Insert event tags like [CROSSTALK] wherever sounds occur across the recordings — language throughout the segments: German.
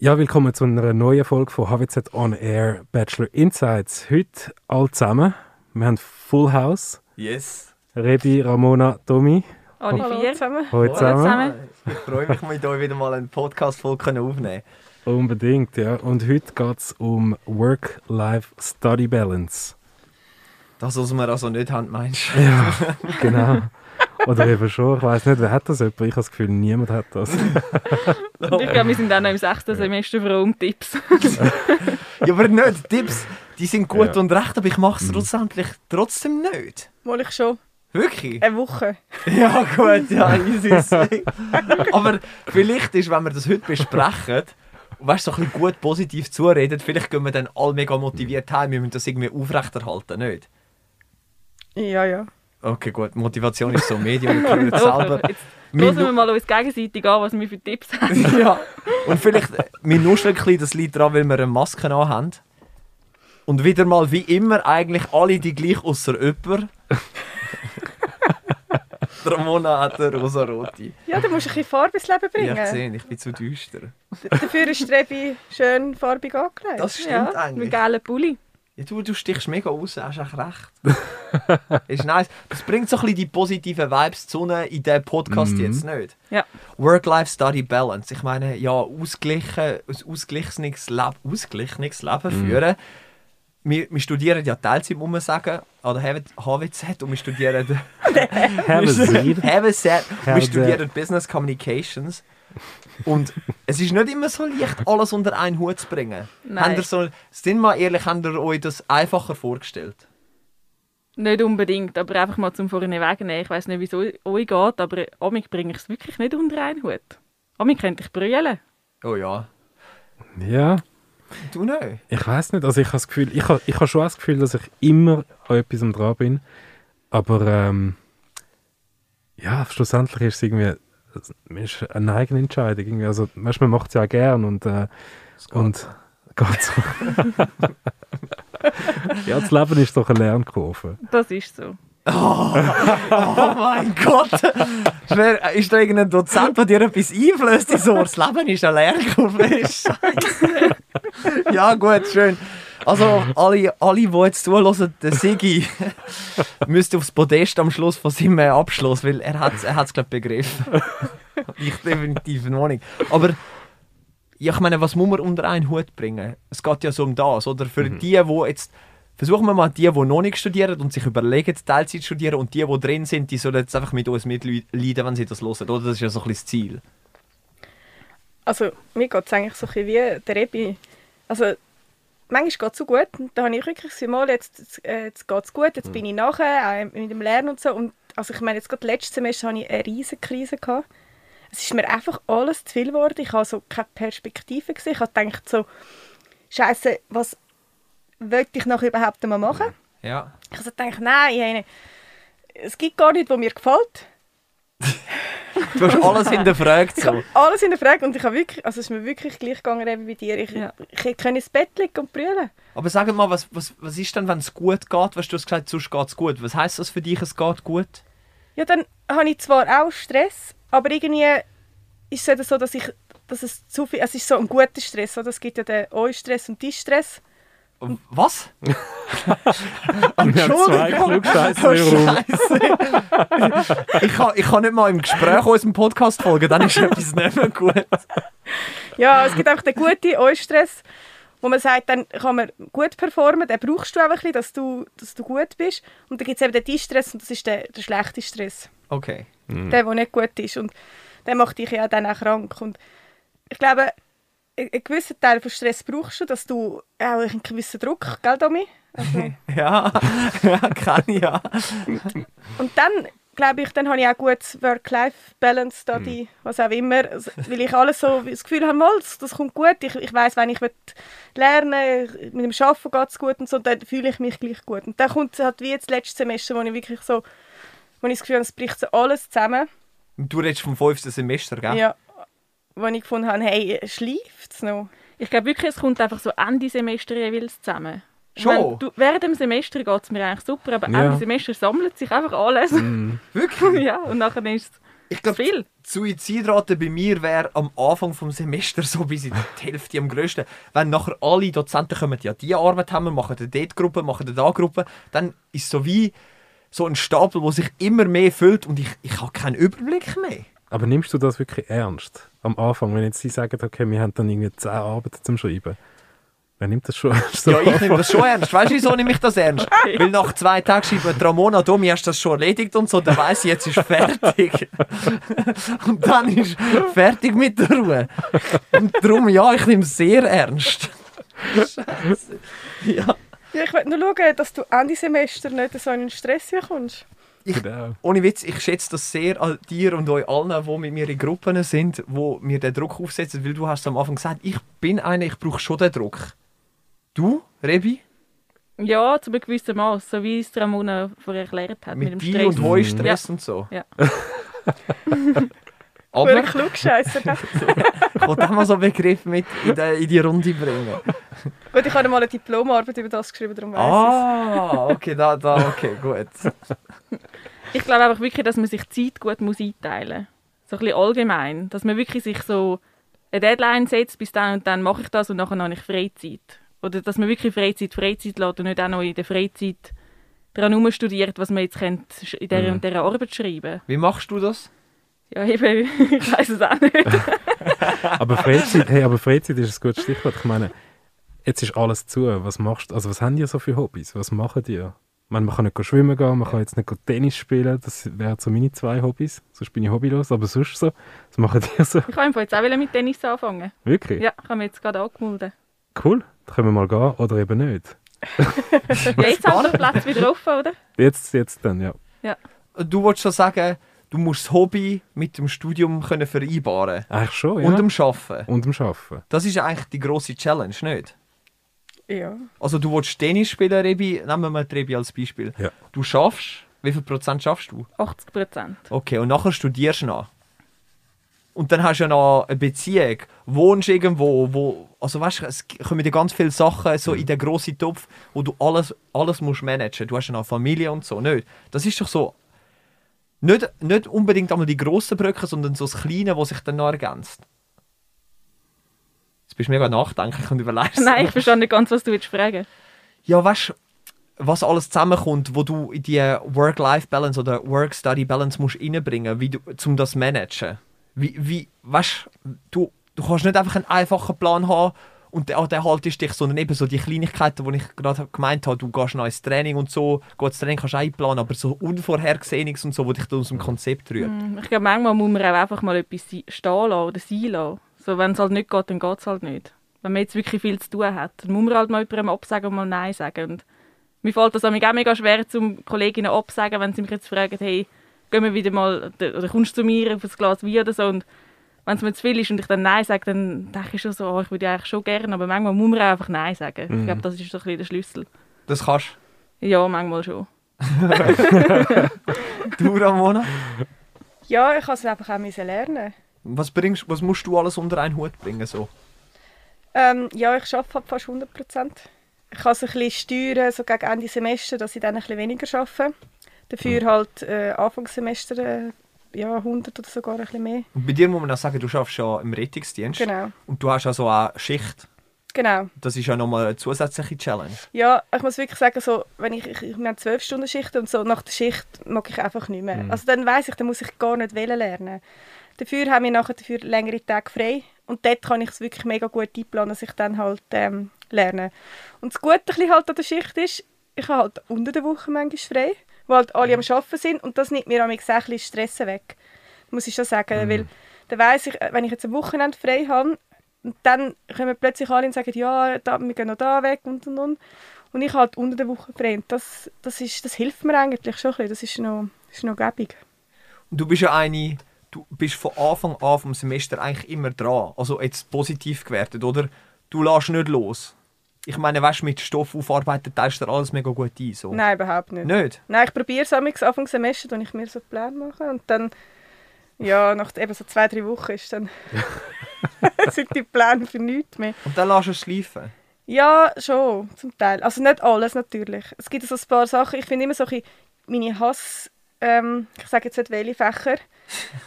Ja, willkommen zu einer neuen Folge von HWZ On Air Bachelor Insights. Heute alle zusammen. Wir haben Full House. Yes. Rebi, Ramona, Tommy. Alle Hallo vier. zusammen. Heute zusammen. zusammen. Ich freue mich, mit euch wieder mal eine Podcast-Folge aufnehmen Unbedingt, ja. Und heute geht es um Work-Life-Study-Balance. Das, was wir also nicht haben, meinst du? Ja, genau. [LAUGHS] Oder eben schon. Ich weiß nicht, wer hat das jemand? Ich habe das Gefühl, niemand hat das. [LAUGHS] Und ich glaube, wir sind auch noch im sechsten Semester froh um Tipps. [LAUGHS] Ja, aber nicht. Tipps, die sind gut Ja. und recht, aber ich mache es schlussendlich trotzdem nicht. Mal ich schon. Wirklich? Eine Woche. [LAUGHS] Ja, gut, ja, easy. aber vielleicht ist, wenn wir das heute besprechen, und weißt, so ein bisschen gut positiv zureden, vielleicht gehen wir dann alle mega motiviert heim. Wir müssen das irgendwie aufrechterhalten, nicht? Ja, ja. Okay, gut. Motivation ist so ein Medium, wir können es Doch, selber. jetzt Wir hören wir mal uns gegenseitig an, was wir für Tipps haben. [LAUGHS] ja. Und vielleicht, wir nuscheln ein bisschen, das liegt daran, weil wir eine Maske haben. Und wieder mal, wie immer, eigentlich alle die gleich, außer jemand. [LAUGHS] Ramona hat eine rosa-rote. Ja, du musst ein bisschen Farbe ins Leben Ja, bringen. ich sehe, ich bin zu düster. Dafür ist Trebi schön farbig angelegt. Das stimmt Ja, mit eigentlich. gelben Pulli. Ja, du, du stichst mega raus, hast echt recht. [LAUGHS] ist nice. Das bringt so ein bisschen die positiven Vibes zu in diesem Podcast Mhm. jetzt nicht. Ja. Work-Life-Study-Balance. Ich meine, ja, ausgleichen, ein ausgeglichenes Leben, ausgeglichenes Leben führen. Wir, wir studieren ja Teilzeit, muss man sagen, an der HWZ und wir studieren [LAUGHS] seat. HWZ, [LAUGHS] wir studieren Business Communications. Und es ist nicht immer so leicht, alles unter einen Hut zu bringen. Nein. Habt ihr so, sind wir ehrlich, habt ihr euch das einfacher vorgestellt? Nicht unbedingt, aber einfach mal zum vorne wegnehmen. Ich weiß nicht, wie es eu- euch geht, aber amig bringe ich es wirklich nicht unter einen Hut. Amig könnte ich brüllen. Oh ja. Ja, Du nicht? ich weiß nicht. Also ich habe das Gefühl, ich habe, ich habe schon das Gefühl, dass ich immer an etwas am dran bin. Aber ähm, ja, schlussendlich ist es irgendwie ist eine eigene Entscheidung. Irgendwie. Also, weißt, man macht es ja auch gern und, äh, und geht so. ja, das Leben ist doch eine Lernkurve. Das ist so. Oh mein Gott! Wer- Ist da irgendein Dozent, der dir etwas einflößt? So, das Leben ist eine Lernkurve. [LAUGHS] Scheiße. Ja, gut, schön. Also, alle, alle die jetzt zuhören, der Sigi [LAUGHS] müsste aufs Podest am Schluss von seinem Abschluss, weil er hat es, er hat's, glaub, begriffen. [LAUGHS] ich definitiv noch nicht. Aber ja, ich meine, was muss man unter einen Hut bringen? Es geht ja so um das, oder? Für die, die jetzt Versuchen wir mal die, die noch nicht studieren und sich überlegen, Teilzeit zu studieren und die, die drin sind, die sollen jetzt einfach mit uns mitleiden, wenn sie das hören, oder? Das ist ja so ein bisschen das Ziel. Also, mir geht es eigentlich so ein bisschen wie der Rebi. Also, manchmal geht es so gut. Und da habe ich wirklich Gefühl, mal, jetzt, jetzt, äh, jetzt geht es gut, jetzt bin ich nachher, auch mit dem Lernen und so. Und also ich meine, jetzt gerade letztes Semester hatte ich eine riesige Krise. Gehabt. Es ist mir einfach alles zu viel geworden. Ich habe so keine Perspektive gesehen. Ich habe gedacht so, Scheiße, was wollte ich noch überhaupt einmal machen? Ja. Ich habe so gedacht, nein, ich habe- es gibt gar nichts, was mir gefällt. [LAUGHS] Du hast alles hinterfragt. Ich So. habe alles in der Frage und ich habe wirklich, also es ist mir wirklich gleich gegangen eben wie dir. Ich, Ja. ich hätte ins Bett liegen und brüllen. Aber sag mal, was, was, was ist denn, wenn es gut geht? Was du hast gesagt, sonst geht es gut. Was heisst das für dich, es geht gut? Ja, dann habe ich zwar auch Stress, aber irgendwie ist es so, dass ich, dass es zu viel, es ist so ein guter Stress, oder? Es gibt ja den Eustress und Stress. Was? [LAUGHS] Wir haben zwei Klugscheisser im Raum. Scheiße. ich, kann, ich kann nicht mal im Gespräch unserem Podcast folgen, dann ist etwas nicht mehr gut. Ja, es gibt einfach den guten Eustress, wo man sagt, dann kann man gut performen, den brauchst du auch ein bisschen, dass du, dass du gut bist. Und dann gibt es eben den Distress und das ist der, der schlechte Stress. Okay. der, der nicht gut ist. Und der macht dich ja dann auch krank. Und ich glaube, ein ein gewisser Teil von Stress brauchst du, dass du auch einen gewissen Druck, gell, Domi? Also, [LAUGHS] Ja, ja kann ich ja. und dann, glaube ich, dann habe ich auch gutes Work-Life-Balance, Study, was auch immer, Also, weil ich alles so das Gefühl habe, mal, das, das kommt gut, ich, ich weiß, wenn ich will lernen mit dem Arbeiten geht es gut und so, dann fühle ich mich gleich gut. Und dann kommt es halt wie jetzt letztes Semester, wo ich wirklich so, wo ich das Gefühl habe, es bricht so alles zusammen. Du redest vom fünften Semester, gell? Ja. Wo ich gefunden habe, hey, schleift es noch? Ich glaube wirklich, es kommt einfach so Ende Semester jeweils zusammen. Schon? du, während dem Semester geht es mir eigentlich super, aber Ja. Ende Semester sammelt sich einfach alles. [LAUGHS] Wirklich? ja, und nachher ist es Ich glaube, Viel. die Suizidrate bei mir wäre am Anfang vom Semester so bis in die Hälfte am grössten. Wenn nachher alle Dozenten kommen, ja, die Arbeit haben wir, machen eine dort Gruppe, machen eine da Gruppe, dann ist es so wie so ein Stapel, der sich immer mehr füllt und ich, ich habe keinen Überblick mehr. Aber nimmst du das wirklich ernst? Am Anfang, wenn jetzt sie sagen, okay, wir haben dann irgendwie zehn Arbeiten zum Schreiben. Wer nimmt das schon ernst? Ja, ich [LAUGHS] nehme das schon ernst. Weißt du, wieso nehme ich das ernst? [LAUGHS] Weil nach zwei Tagen schreibt Ramona, Domi, hast du das schon erledigt und so, dann weiss ich, jetzt ist fertig. [LAUGHS] und dann ist fertig mit der Ruhe. Und darum, ja, ich nehme es sehr ernst. Scheiße. Ja. Ja, ich will nur schauen, dass du Ende Semester nicht so einen Stress bekommst. Genau. Ohne Witz, ich schätze das sehr an dir und euch allen, die mit mir in Gruppen sind, wo mir den Druck aufsetzen, weil du hast am Anfang gesagt, ich bin einer, ich brauche schon den Druck. Du, Rebi, Ja, zu einem gewissen Maß, so wie es Ramona vorher erklärt hat. Mit, mit dem Stress. und Heustress und so. Ja. [LAUGHS] Aber Aber Klugscheisser. ich [LAUGHS] wollte auch mal so einen Begriff mit in die, in die Runde bringen. [LAUGHS] Gut, ich habe mal eine Diplomarbeit über das geschrieben, darum weiss Ah, okay, da, da, okay, gut. Ich glaube einfach wirklich, dass man sich Zeit gut muss einteilen muss. So ein bisschen allgemein. Dass man wirklich sich so eine Deadline setzt, bis dann und dann mache ich das und nachher habe ich Freizeit. Oder dass man wirklich Freizeit Freizeit lässt und nicht auch noch in der Freizeit daran studiert, was man jetzt könnte in dieser Mhm. und dieser Arbeit schreiben Wie machst du das? Ja, eben, [LAUGHS] ich weiß es auch nicht. [LAUGHS] Aber Freizeit, hey, aber Freizeit ist ein gutes Stichwort. Ich meine, jetzt ist alles zu. Was machst du? Also was haben die so für Hobbys? Was machen die? Man kann nicht go schwimmen gehen, man kann jetzt nicht go Tennis spielen. Das wären so meine zwei Hobbys. Sonst bin ich hobbylos. Aber sonst so, was machen die so? Ich wollte jetzt auch mit Tennis anfangen. Wirklich? Ja, ich habe mich jetzt gerade angemeldet. Cool. Da können wir mal gehen oder eben nicht. [LAUGHS] Ja, jetzt haben wir den Platz wieder offen, oder? Jetzt, jetzt dann, ja. Du wolltest schon sagen, du musst das Hobby mit dem Studium können vereinbaren Eigentlich schon, ja. und dem Arbeiten. Und dem Arbeiten. Das ist ja eigentlich die grosse Challenge, nicht? Ja. Also du willst Tennis spielen, Rebi, nehmen wir mal Rebi als Beispiel. Ja. Du schaffst, wie viel Prozent schaffst du? 80 Prozent. Okay, und nachher studierst du noch. Und dann hast du ja noch eine Beziehung, wohnst irgendwo, wo, also weißt du, es kommen dir ganz viele Sachen so in den grossen Topf, wo du alles, alles musst managen. Du hast ja noch Familie und so, nicht? Das ist doch so, nicht, nicht unbedingt einmal die grossen Brücken, sondern so das Kleine, was sich dann noch ergänzt. Bist du mega nachdenklich und überlegst. Nein, ich verstehe nicht ganz, was du jetzt fragen Ja, weißt du, was alles zusammenkommt, wo du in die Work-Life-Balance oder Work-Study-Balance musst reinbringen musst, um das zu managen. Wie, wie, weißt du, du kannst nicht einfach einen einfachen Plan haben und an den haltest dich, sondern eben so die Kleinigkeiten, die ich gerade gemeint habe, du gehst noch ins Training und so, gut, das Training kannst du einplanen, aber so Unvorhergesehenes und so, wo dich dann aus dem Konzept rührt. Hm, Ich glaube, manchmal muss man auch einfach mal etwas stehen lassen oder sein lassen. So, wenn es halt nicht geht, dann geht es halt nicht. Wenn man jetzt wirklich viel zu tun hat, dann muss man halt mal jemandem absagen und mal Nein sagen. Und mir fällt das auch mega schwer, zum Kolleginnen absagen, wenn sie mich jetzt fragen, hey, gehen wir wieder mal, oder kommst du zu mir auf ein Glas Wein oder so. Und wenn es mir zu viel ist und ich dann Nein sage, dann denke ich schon so, oh, ich würde ja eigentlich schon gerne, aber manchmal muss man auch einfach Nein sagen. Mhm. Ich glaube, das ist so ein bisschen der Schlüssel. Das kannst Ja, manchmal schon. [LAUGHS] du, Ramona. Ja, ich musste es einfach auch müssen lernen. Was, bringst, was musst du alles unter einen Hut bringen? So? Ähm, ja, ich arbeite halt fast 100 Prozent. Ich kann es ein bisschen steuern, so gegen Ende Semester, dass ich dann ein bisschen weniger arbeite. Dafür halt äh, Anfangssemester äh, ja, 100 oder sogar ein bisschen mehr. Und bei dir muss man auch sagen, du schaffst ja im Rettungsdienst Genau, und du hast also auch Schicht. genau. Das ist ja nochmal eine zusätzliche Challenge. Ja, ich muss wirklich sagen, so, wenn ich, ich, wir haben 12 Stunden Schicht und so, nach der Schicht mag ich einfach nicht mehr. Mhm. Also dann weiß ich, dann muss ich gar nicht wählen lernen. Dafür haben wir nachher dafür längere Tage frei und dort kann ich es wirklich mega gut einplanen, dass ich dann halt ähm, lerne. Und das Gute halt an der Schicht ist, ich habe halt unter der Woche manchmal frei, wo halt alle am Arbeiten sind und das nimmt mir am bisschen Stress weg. Muss ich schon sagen, Mhm. weil dann weiss ich, äh, wenn ich jetzt ein Wochenende frei habe, dann kommen plötzlich alle und sagen, ja, da, wir gehen noch da weg und und und. Und ich halt unter der Woche frei. Und das, das, ist, das hilft mir eigentlich schon ein bisschen. Das ist noch, ist noch gäbig. Und du bist ja eine, du bist von Anfang an vom Semester eigentlich immer dran. Also jetzt positiv gewertet, oder? Du lässt nicht los. Ich meine, weißt du, mit Stoff aufarbeiten teilst du alles mega gut ein. So. Nein, überhaupt nicht. Nicht? Nein, ich probiere es amigs Anfang Semester, wenn ich mir so einen Plan mache. Und dann, ja, nach eben so zwei, drei Wochen ist dann [LAUGHS] [LAUGHS] sind die Pläne für nichts mehr. Und dann lässt du es schleifen. Ja, schon, zum Teil. Also nicht alles natürlich. Es gibt so ein paar Sachen, ich finde immer so meine Hass, ähm, ich sage jetzt nicht welche Fächer,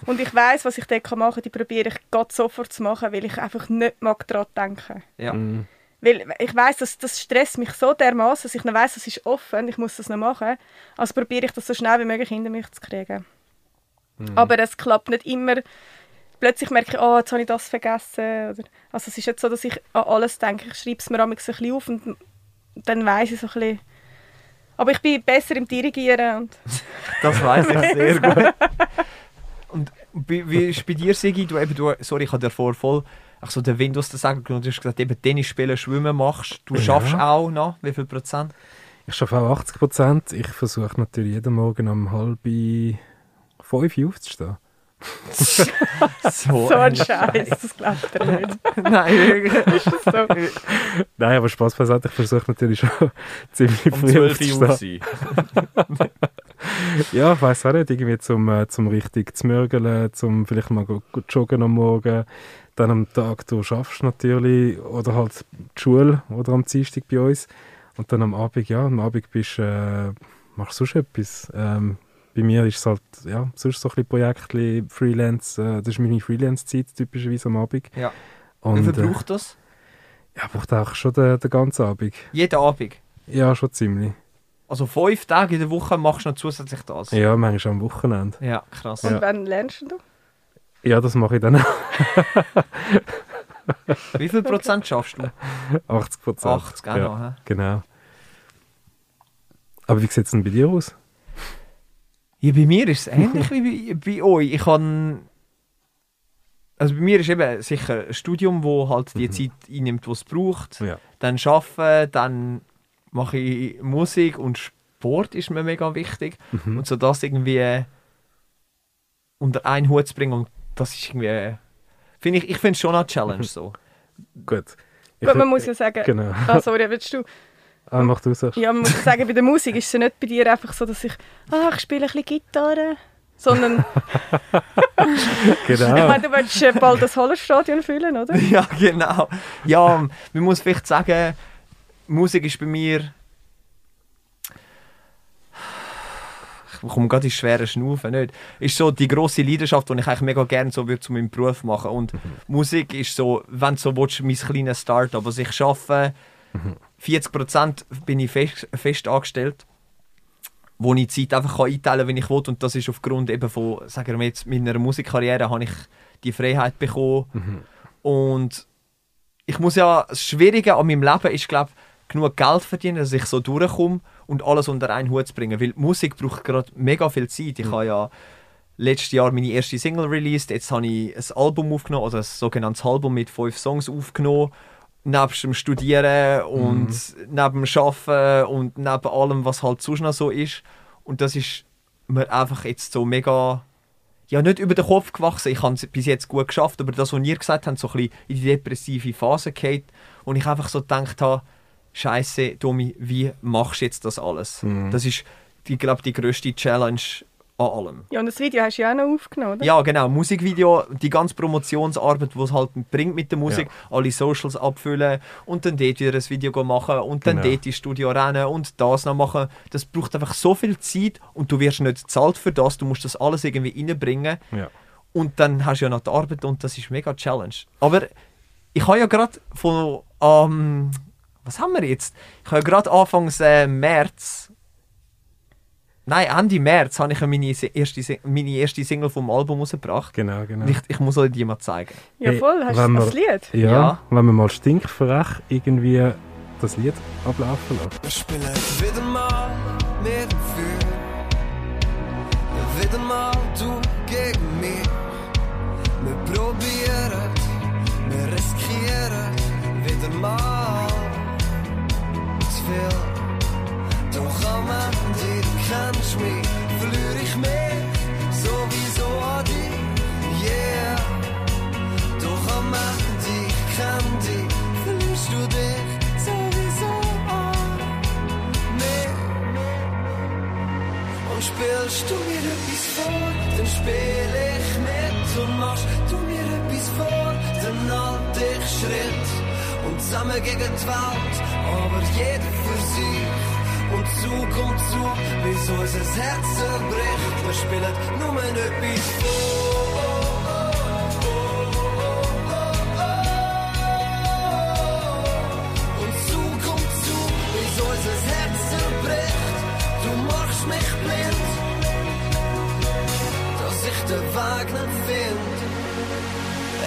und ich weiß, was ich dort machen kann, die probiere ich gerade sofort zu machen, weil ich einfach nicht mag daran denken. Ja. Mhm. Weil ich weiß, dass das stresst mich so dermaßen, dass ich noch weiß, es ist offen, ich muss das noch machen. Also probiere ich das so schnell wie möglich hinter mich zu kriegen. Aber es klappt nicht immer. Plötzlich merke ich, oh, jetzt habe ich das vergessen. Oder, also es ist nicht so, dass ich an alles denke. Ich schreibe es mir ein bisschen auf und dann weiß ich so ein bisschen. Aber ich bin besser im Dirigieren. Und [LAUGHS] Das weiß ich sehr gut. [LAUGHS] Und wie, ist bei dir, Sigi? Du, eben, du, sorry, ich habe dir vorher voll ach so den Windows zu sagen genommen. Du hast gesagt, eben Tennis spielen, Schwimmen machst. Du Ja. schaffst auch noch. Wie viel Prozent? Ich schaffe auch 80 Prozent. Ich versuche natürlich jeden Morgen um halb fünf Uhr aufzustehen. [LAUGHS] So, so ein Scheiß, das glaubt er nicht. [LAUGHS] Nein, wirklich. [LAUGHS] So. Nein, aber Spaß beiseite. Ich versuche natürlich schon ziemlich Um früh 12 Uhr sein. Ja, ich weiß auch nicht. Irgendwie zum, äh, zum richtig zu mürgeln, zum vielleicht mal go joggen am Morgen. Dann am Tag, du schaffst natürlich. Oder halt die Schule oder am Dienstag bei uns. Und dann am Abend, ja, am Abend bist, äh, machst du sonst etwas. Ähm, bei mir ist es halt, ja, sonst so ein bisschen Projekte, Freelance. Äh, das ist meine Freelance-Zeit typischerweise am Abend. Ja. Wie Und, viel äh, braucht das? ja, braucht auch schon den, den ganzen Abend. Jeden Abend. Ja, schon ziemlich. Also fünf Tage in der Woche machst du noch zusätzlich das. Ja, manchmal am Wochenende. Ja, krass. Und Ja. wann lernst du? Ja, das mache ich dann auch. [LAUGHS] Wie viel Prozent schaffst du? 80 Prozent. 80, auch ja? Genau. Aber wie sieht es denn bei dir aus? Ja, bei mir ist es ähnlich wie bei, bei euch. Ich kann. Also bei mir ist eben sicher ein Studium, wo halt die Mhm. Zeit einnimmt, die es braucht. Ja. Dann arbeiten, dann mache ich Musik und Sport ist mir mega wichtig. Mhm. Und so das irgendwie unter einen Hut zu bringen, und das ist irgendwie. Finde ich, ich finde es schon eine Challenge so. Gut. Ich Gut, man muss ja sagen, Genau. ah, sorry, willst du? Ah, mach du es. Ja, man muss sagen, bei der Musik ist es ja nicht bei dir einfach so, dass ich, ah, ich spiele ein bisschen Gitarre. Sondern, ich [LAUGHS] Genau. [LAUGHS] meine, du willst bald das Hallenstadion füllen, oder? [LAUGHS] ja, genau. Ja, man muss vielleicht sagen, Musik ist bei mir. Ich komme gerade in schwere Schnaufen, nicht? Ist so die grosse Leidenschaft, die ich eigentlich mega gerne so würde zu meinem Beruf machen. Und Musik ist so, wenn du so willst, mein kleines Start-up. Also ich arbeite, 40% bin ich fest, fest angestellt, wo ich die Zeit einfach kann einteilen kann, wenn ich will. Und das ist aufgrund eben von, sagen wir jetzt, meiner Musikkarriere habe ich die Freiheit bekommen. Und ich muss ja, das Schwierige an meinem Leben ist, glaube genug Geld verdienen, dass ich so durchkomme und alles unter einen Hut zu bringen. Weil Musik braucht gerade mega viel Zeit. Ich habe ja letztes Jahr meine erste Single released, jetzt habe ich ein Album aufgenommen, also ein sogenanntes Album mit fünf Songs aufgenommen. Nebst dem Studieren und neben dem Arbeiten und neben allem, was halt sonst noch so ist. Und das ist mir einfach jetzt so mega ja, nicht über den Kopf gewachsen. Ich habe es bis jetzt gut geschafft, aber das, was ihr gesagt habt, so ein bisschen in die depressive Phase geht und ich einfach so gedacht habe, Scheiße, Domi, wie machst du jetzt das alles? Das ist, ich glaube, die grösste Challenge an allem. Ja, und das Video hast du ja auch noch aufgenommen, oder? Ja, genau. Musikvideo, die ganze Promotionsarbeit, die es halt bringt mit der Musik, alle Socials abfüllen und dann dort wieder ein Video go machen und dann Genau. dort ins Studio rennen und das noch machen. Das braucht einfach so viel Zeit und du wirst nicht bezahlt für das. Du musst das alles irgendwie reinbringen. Ja. Und dann hast du ja noch die Arbeit und das ist mega Challenge. Aber ich habe ja gerade von. Ähm, was haben wir jetzt? Ich habe ja gerade Anfangs äh, März. Nein, Ende März habe ich ja meine erste, meine erste Single vom Album rausgebracht. Genau, genau. Ich, ich muss euch die mal zeigen. Ja, Hey, voll. Hast du das Lied? Ja, Ja. wenn wir mal stinkfrech irgendwie das Lied ablaufen lassen. Wir spielen wieder mal mit dem Feuer. Wieder mal du gegen mich. Wir probieren, wir riskieren. Wieder mal zu viel. Doch am Ende,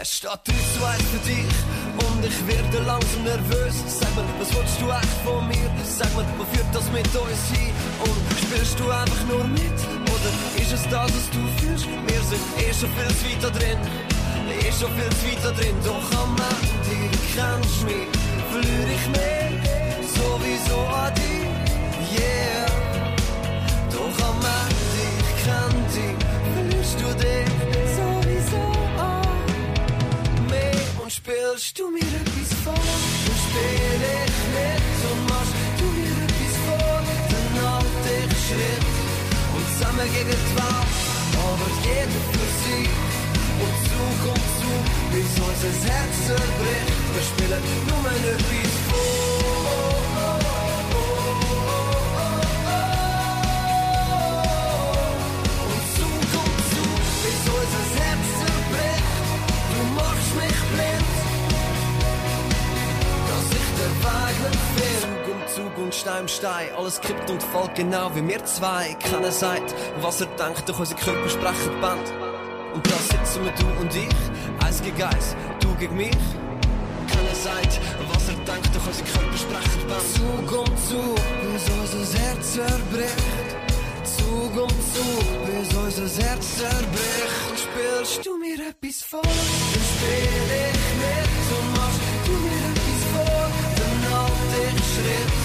Es steht für dich und ich werde langsam nervös. Sag mir, was willst du echt von mir? Sag mir, wo führt das mit uns hin? Und spielst du einfach nur mit? Oder ist es das, was du fühlst? Wir sind eh schon viel zu weit da drin. Eh schon viel zu weit da drin. Doch am Ende kennst du mich, verliere ich mich sowieso an dich. Spielst du mir etwas vor, dann spiel ich mit und machst du mir etwas vor, halt ich Schritt und zusammen gegen die Welt, aber jeder für sich und Zug um Zug, bis unser Herz zerbricht, wir spielen nur etwas vor. Stein alles kippt und fällt genau wie wir zwei. Keiner sagt, was er denkt, doch unsere Körper sprechen Band. Und da sitzen wir du und ich, eins gegen eins, du gegen mich. Keiner sagt, was er denkt, doch unsere Körper sprechen Band. Zug um Zug, bis unser Herz zerbricht. Zug um Zug, bis unser Herz zerbricht. Spielst du mir etwas vor, dann spiel ich mit. Und machst du mir etwas vor, dann halt ich Schritt.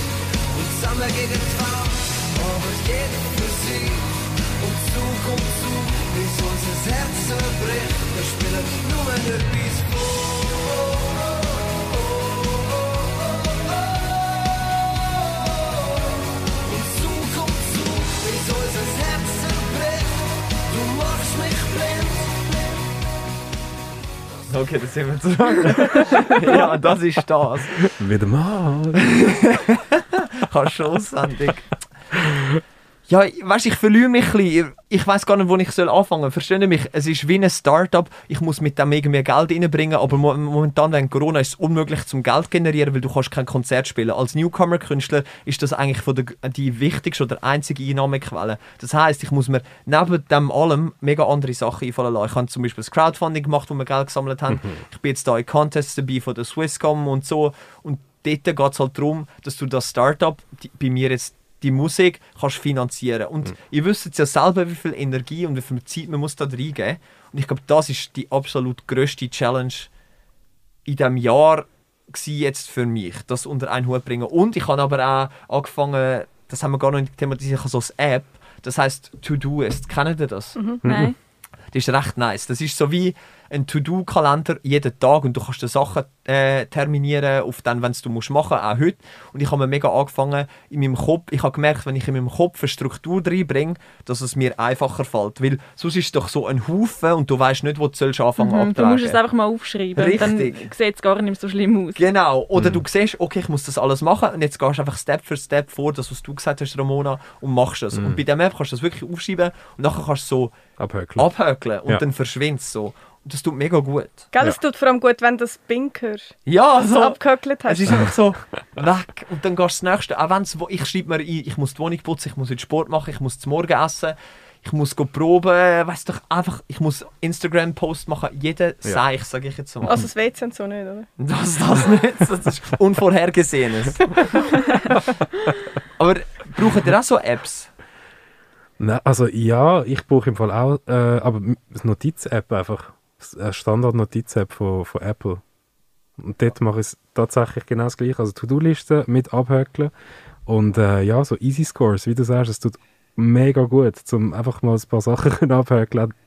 Und zusammen gegen die Welt, aber jeder für sich. Und Zug um Zug, bis unser Herz zerbricht. Wir spielen nur etwas Und Zug Zug, bis unser Herz zerbricht. Du machst mich blind. Okay, dann sind wir zurück. [LAUGHS] ja, das ist das. Wieder mal. [LAUGHS] Schon auswendig. Ja, weißt ich verliere mich ein bisschen. Ich weiß gar nicht, wo ich soll anfangen soll. Versteht ihr mich? Es ist wie ein Start-up. Ich muss mit dem irgendwie Geld reinbringen, aber mo- momentan während Corona ist es unmöglich zum Geld zu generieren, weil du kannst kein Konzert spielen. Als Newcomer-Künstler ist das eigentlich von der, die wichtigste oder einzige Einnahmequelle. Das heißt, ich muss mir neben dem allem mega andere Sachen einfallen lassen. Ich habe zum Beispiel das Crowdfunding gemacht, wo wir Geld gesammelt haben. Ich bin jetzt da in Contests dabei von der Swisscom und so. Und dort geht es halt darum, dass du das Startup, bei mir jetzt die Musik, kannst finanzieren. Und ihr wisst jetzt ja selber, wie viel Energie und wie viel Zeit man muss da reingeben. Und ich glaube, das ist die absolut grösste Challenge in diesem Jahr gsi jetzt für mich, das unter einen Hut bringen. Und ich habe aber auch angefangen, das haben wir gar noch nicht thematisiert, ich habe so eine App, das heißt To-Do-Ist. Kennt ihr das? Nein. Das ist recht nice. Das ist so wie ein To-Do-Kalender jeden Tag und du kannst die Sachen äh, terminieren auf dann, wenn du musst machen, auch heute. Und ich habe mir mega angefangen in meinem Kopf, ich habe gemerkt, wenn ich in meinem Kopf eine Struktur reinbringe, dass es mir einfacher fällt. Weil sonst ist es doch so ein Haufen und du weißt nicht, wo du sollst anfangen Mhm, du abtragen. musst es einfach mal aufschreiben. und Dann Richtig. sieht es gar nicht mehr so schlimm aus. Genau. Oder du siehst, okay, ich muss das alles machen und jetzt gehst du einfach Step für Step vor, das, was du gesagt hast, Ramona, und machst das. Und bei der App kannst du das wirklich aufschreiben und nachher kannst du so Abhökeln. abhökeln und Ja. dann verschwindet es so. Und das tut mega gut. Gell, es tut vor allem gut, wenn du das Pink hörst. Ja, so. abgehökelt Es hast. ist einfach so [LAUGHS] weg. Und dann gehst du das nächste. Auch wenn's, wo- ich schreibe mir ein, ich muss die Wohnung putzen, ich muss heute Sport machen, ich muss zum Morgen essen, ich muss go proben, weißt doch einfach, ich muss Instagram-Post machen. Jeder Seich, sage ich jetzt mal. Also das WC und so nicht, oder? Das, das nicht. Das ist Unvorhergesehenes. [LAUGHS] Aber braucht ihr auch so Apps? Nein, also ja, ich brauche im Fall auch, äh, aber Notiz-App einfach. Das, äh, Standard-Notiz-App von, von Apple. Und dort mache ich es tatsächlich genau das gleiche. Also To-Do-Liste mit Abhökeln. Und äh, ja, so Easy Scores, wie du sagst, es tut mega gut, um einfach mal ein paar Sachen [LAUGHS] auch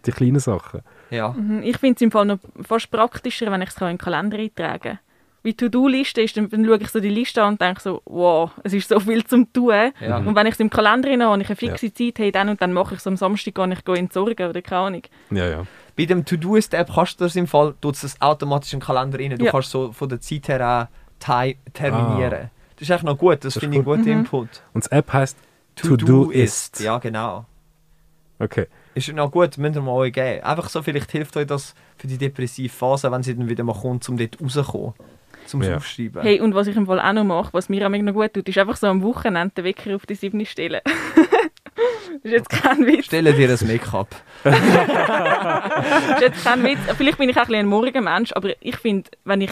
die kleinen Sachen. Ja. Mhm, Ich finde es im Fall noch fast praktischer, wenn ich es in den Kalender eintragen kann. Wie To-Do-Liste ist, dann, dann schaue ich so die Liste an und denke so, wow, es ist so viel zum tun. Ja. Und wenn ich es im Kalender habe und ich eine fixe Zeit habe, dann und dann mache ich es am Samstag, gehe ich entsorgen oder keine Ahnung. Ja, ja. Bei dem To-Do-Ist-App kannst du das im Fall, tut es automatisch in den Kalender rein. Du Ja. kannst so von der Zeit her auch terminieren. Das Das ist echt noch gut, das, Das ist finde ich einen guten Mhm. Input. Und das App heißt To-Do-Ist. Ja, genau. Okay. Ist noch gut, müsst ihr mal euch geben. Einfach so, vielleicht hilft euch das für die depressive Phase, wenn sie dann wieder mal kommt, um dort rauszukommen. Zum Ja. Aufschreiben. Hey, und was ich im Fall auch noch mache, was mir auch noch gut tut, ist einfach so am Wochenende den Wecker auf die 7 stellen. [LAUGHS] das ist jetzt kein Witz. Stell dir ein Make-up. Das ist jetzt kein Witz. Vielleicht bin ich auch ein, ein Morgenmensch, aber ich finde, wenn ich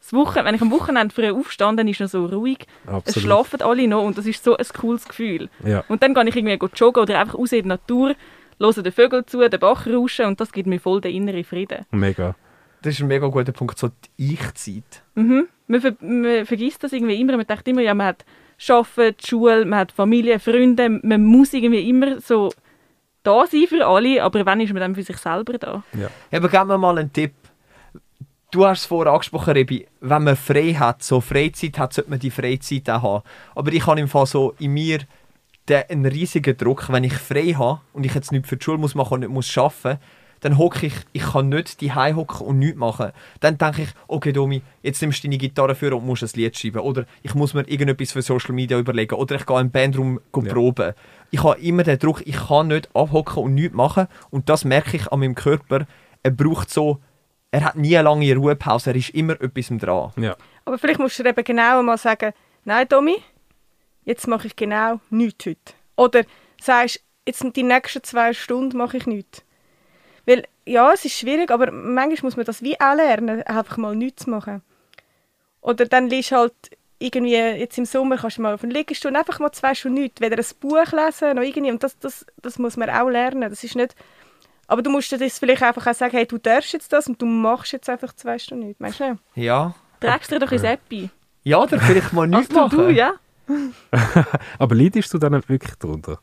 das Wochen wenn ich am Wochenende früh aufstehe, dann ist es noch so ruhig. Es Absolut. schlafen alle noch und das ist so ein cooles Gefühl. Ja. Und dann gehe ich irgendwie joggen oder einfach raus in die Natur, höre den Vögeln zu, den Bach rauschen und das gibt mir voll den inneren Frieden. Mega. Das ist ein mega guter Punkt, so die Ich-Zeit. Mhm. Man, ver man vergisst das irgendwie immer. Man denkt immer, ja, man hat Arbeiten, die Schule, man hat Familie, Freunde. Man muss irgendwie immer so da sein für alle, aber wann ist man dann für sich selber da? Aber gib mir mal einen Tipp. Du hast es vorher angesprochen, Rebi, wenn man frei hat, so Freizeit hat, sollte man die Freizeit auch haben. Aber ich habe im Fall so in mir den, einen riesigen Druck, wenn ich frei habe und ich jetzt nicht für die Schule muss machen und nicht muss arbeiten, dann hocke ich, ich kann nicht die hocken und nichts machen. Dann denke ich, okay Domi, jetzt nimmst du deine Gitarre für und musst ein Lied schreiben. Oder ich muss mir irgendetwas für Social Media überlegen. Oder ich gehe in den Bandraum Ja. proben. Ich habe immer den Druck, ich kann nicht abhocken und nichts machen. Und das merke ich an meinem Körper. Er braucht so, er hat nie eine lange Ruhepause, er ist immer etwas dran. Ja. Aber vielleicht musst du eben genau mal sagen, nein, Domi, jetzt mache ich genau nichts heute. Oder sagst, jetzt die nächsten zwei Stunden mache ich nichts. Weil, ja, es ist schwierig, aber manchmal muss man das wie auch lernen, einfach mal nichts zu machen. Oder dann liest halt irgendwie, jetzt im Sommer kannst du mal auf den Liegestuhl einfach mal zwei Stunden nichts, weder ein Buch lesen noch irgendwie, und das, das, das muss man auch lernen. Das ist nicht, aber du musst dir das vielleicht einfach auch sagen, hey, du darfst jetzt das und du machst jetzt einfach zwei Stunden nichts. Meinst du nicht? Ja. Trägst dir doch ins Appi. Ja, oder vielleicht mal nichts du, machen. du, ja? [LAUGHS] Aber leidest du dann wirklich drunter?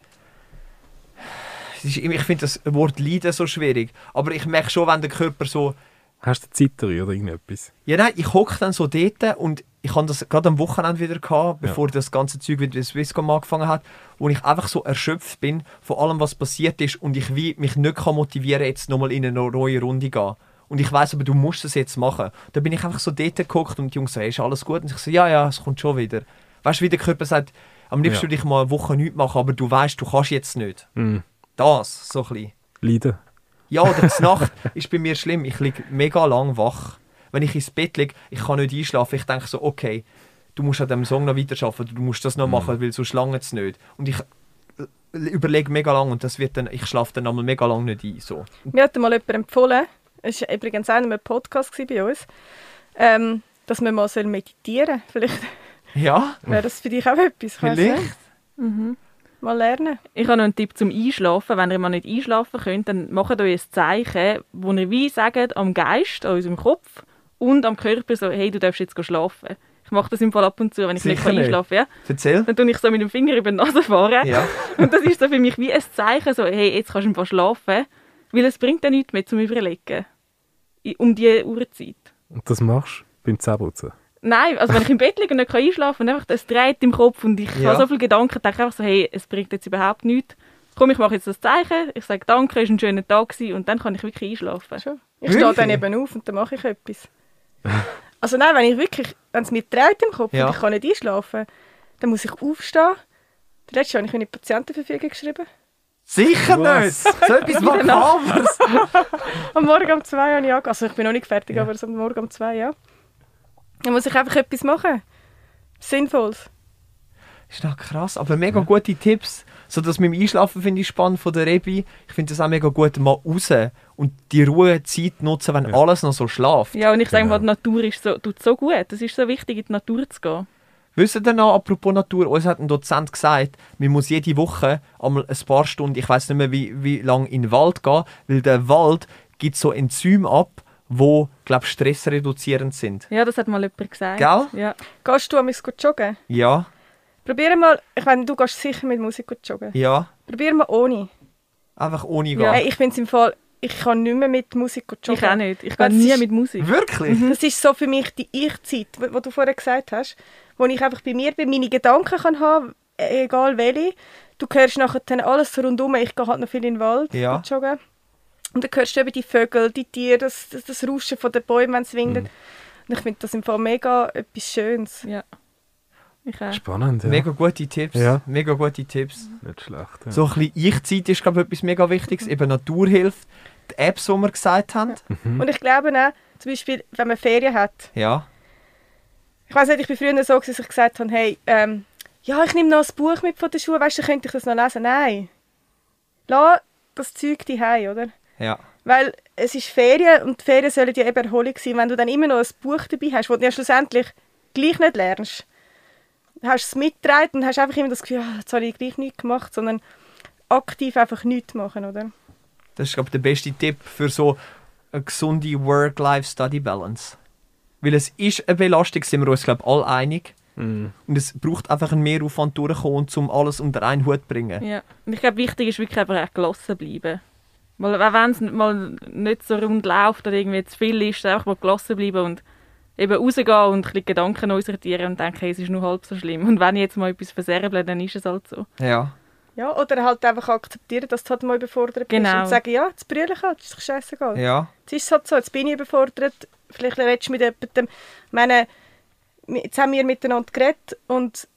Ich finde das Wort Leiden so schwierig. Aber ich merke schon, wenn der Körper so Hast du Zitterei oder irgendetwas? Ja, nein, ich hocke dann so dort und ich hatte das gerade am Wochenende wieder, gehabt, bevor das ganze Zeug mit der Swisscom angefangen hat, wo ich einfach so erschöpft bin von allem, was passiert ist und ich wie mich nicht kann motivieren jetzt nochmal in eine neue Runde gehen. Und ich weiß aber, du musst das jetzt machen. Da bin ich einfach so dort geguckt und die Jungs hey, ist alles gut? Und ich so, ja, ja, es kommt schon wieder. Weißt du, wie der Körper sagt, am liebsten Ja. würde ich mal eine Woche nichts machen, aber du weißt, du kannst jetzt nicht. Mhm. Das, so ein bisschen. Leiden? Ja, oder die Nacht [LAUGHS] ist bei mir schlimm. Ich liege mega lang wach. Wenn ich ins Bett liege, ich kann nicht einschlafen. Ich denke so, okay, du musst an diesem Song noch weiterarbeiten, du musst das noch machen, weil sonst lange es nicht. Und ich äh, überlege mega lang und das wird dann, ich schlafe dann einmal mega lang nicht ein. So. Mir hat mal jemand empfohlen, es war übrigens auch in einem Podcast bei uns, ähm, dass man mal meditieren soll. Vielleicht Ja, wäre das für dich auch etwas. vielleicht. nicht. Mal lernen. Ich habe noch einen Tipp zum Einschlafen. Wenn ihr mal nicht einschlafen könnt, dann macht euch ein Zeichen, wo ihr wie sagt, am Geist, an unserem Kopf und am Körper so, hey, du darfst jetzt schlafen. Ich mache das im Fall ab und zu, wenn ich nicht Sicher kann nicht. einschlafen kann. Ja? Erzähl. Dann tue ich so mit dem Finger über die Nase fahren. Ja. [LAUGHS] Und das ist so für mich wie ein Zeichen, so, hey, jetzt kannst du einfach schlafen. Weil es bringt dann nichts mehr zum Überlegen. Um diese Uhrzeit. Und das machst du beim Zähneputzen? Nein, also wenn ich im Bett liege und nicht kann einschlafen kann, einfach es dreht im Kopf und ich Ja. habe so viele Gedanken, denke einfach so, hey, es bringt jetzt überhaupt nichts. Komm, ich mache jetzt das Zeichen, ich sage Danke, es war ein schöner Tag gewesen, und dann kann ich wirklich einschlafen. Schon. Ich stehe dann Wirklich? eben auf und dann mache ich etwas. [LAUGHS] Also nein, wenn ich wirklich, wenn es mir dreht im Kopf Ja. und ich kann nicht einschlafen, dann muss ich aufstehen. Der letzte habe ich meine Patientenverfügung geschrieben. Sicher Was? nicht! So [LAUGHS] etwas Makabers! [LAUGHS] Am Morgen um zwei habe ich angefangen. Also ich bin noch nicht fertig, Ja. aber so am Morgen um zwei, ja. Dann muss ich einfach etwas machen. Sinnvolles. Ist doch krass, aber mega gute Tipps. So das mit dem Einschlafen finde ich spannend von der Rebi. Ich finde das auch mega gut, mal raus und die Ruhezeit nutzen, wenn Ja. alles noch so schlaft. Ja, und ich sage mal, Genau. die Natur ist so, tut so gut. Es ist so wichtig, in die Natur zu gehen. Wisst ihr noch, apropos Natur, uns hat ein Dozent gesagt, man muss jede Woche einmal ein paar Stunden, ich weiß nicht mehr wie, wie lange, in den Wald gehen, weil der Wald gibt so Enzyme ab, wo, glaube stressreduzierend sind. Ja, das hat mal jemand gesagt. Gell? Ja. Gehst du einmal joggen? Ja, Probier mal, ich meine, du gehst sicher mit Musik joggen. ja, Probier mal ohne. einfach ohne gehen. Ja. Hey, ich bin im Fall, ich kann nicht mehr mit Musik joggen. Ich auch nicht. Ich gehe nie ist- mit Musik. Wirklich? Das ist so für mich die Ich-Zeit, wo wo du vorher gesagt hast, wo ich einfach bei mir bin, meine Gedanken kann haben, egal welche. Du hörst nachher dann alles rundum. Ich gehe halt noch viel in den Wald Ja. joggen. Und dann hörst du eben die Vögel, die Tiere, das, das, das Rauschen von den Bäumen, wenn es windet. Mhm. Und ich finde das im Fall mega etwas Schönes. Ja. Ich auch. Spannend, ja. Mega gute Tipps. Ja. Mega gute Tipps. Nicht schlecht. Ja. So ein bisschen Ich-Zeit ist, glaube ich, etwas mega Wichtiges. Eben Naturhilfe, die Apps, die wir gesagt haben. Mhm. Und ich glaube auch, zum Beispiel, wenn man Ferien hat, Ja. ich weiß nicht, ich bin früher so, dass ich gesagt habe, hey, ähm, ja, ich nehme noch ein Buch mit von der Schule, weißt du, könnte ich das noch lesen. Nein. Lass das Zeug daheim, oder? Ja. Weil es ist Ferien und die Ferien sollen ja eben Erholung sein. Wenn du dann immer noch ein Buch dabei hast, das du ja schlussendlich gleich nicht lernst, hast du es mitgetragen und hast einfach immer das Gefühl, ah, jetzt habe ich gleich nichts gemacht, sondern aktiv einfach nichts machen, oder? Das ist, glaube ich, der beste Tipp für so eine gesunde Work-Life-Study-Balance. Weil es ist eine Belastung, sind wir uns, glaube ich, alle einig. Mhm. Und es braucht einfach einen Mehraufwand durchkommen, um alles unter einen Hut zu bringen. Ja. Und ich glaube, wichtig ist wirklich einfach auch gelassen bleiben. Weil auch wenn es mal nicht so rund läuft oder irgendwie zu viel ist, einfach mal gelassen bleiben und eben rausgehen und ein bisschen Gedanken neu sortieren und denken, hey, es ist nur halb so schlimm. Und wenn ich jetzt mal etwas verserble, dann ist es halt so. Ja. Ja, oder halt einfach akzeptieren, dass du halt mal überfordert bist Genau. und sagen, ja, jetzt brülle ich halt, ist doch scheißegal. Ja. Jetzt ist es halt so, jetzt bin ich überfordert, vielleicht redest du mit jemandem, ich meine, jetzt haben wir miteinander geredet und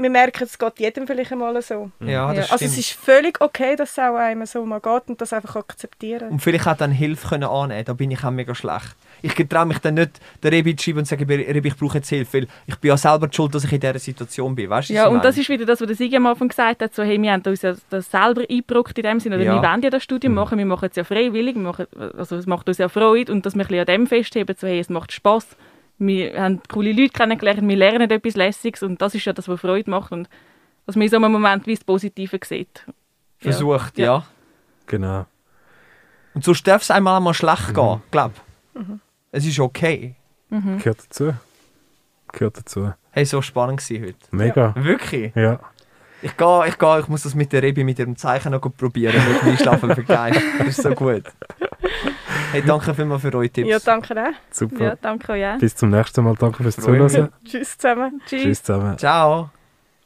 wir merken, es geht jedem vielleicht einmal so. Ja, das Ja, also es ist völlig okay, dass es auch einem so mal geht und das einfach akzeptieren. Und vielleicht auch dann Hilfe können annehmen Da bin ich auch mega schlecht. Ich traue mich dann nicht, der Rebi zu schreiben und zu sagen, Rebi, ich brauche jetzt Hilfe, weil ich bin ja selber schuld, dass ich in dieser Situation bin. Weißt du, Ja, und meine? das ist wieder das, was der Sigi am Anfang gesagt hat, so, hey, wir haben uns ja das selber eingebrockt in dem Sinne, oder Ja. wir wollen ja das Studium machen, wir machen es ja freiwillig, wir machen, also es macht uns ja Freude und dass wir ein bisschen an dem festheben, so, hey, es macht Spass, wir haben coole Leute kennengelernt, wir lernen etwas Lässiges und das ist ja das, was Freude macht und dass man in so einem Moment wie das Positive sieht. Ja. Versucht, ja. Ja. Genau. Und sonst darf es einmal einmal schlecht gehen, glaub. Es ist okay. Gehört dazu. Gehört dazu. Hey, so spannend gewesen heute. Mega. Wirklich? Ja. Ich gehe, ich gehe, ich muss das mit der Rebi, mit ihrem Zeichen noch probieren, mit dem Einschlafen begeistert. Das ist so gut. [LAUGHS] Hey, danke vielmals für eure Tipps. Ja, danke auch. Super. Ja, danke auch. Bis zum nächsten Mal. Danke fürs. Zuhören. Tschüss zusammen. Tschüss. Tschüss zusammen. Ciao.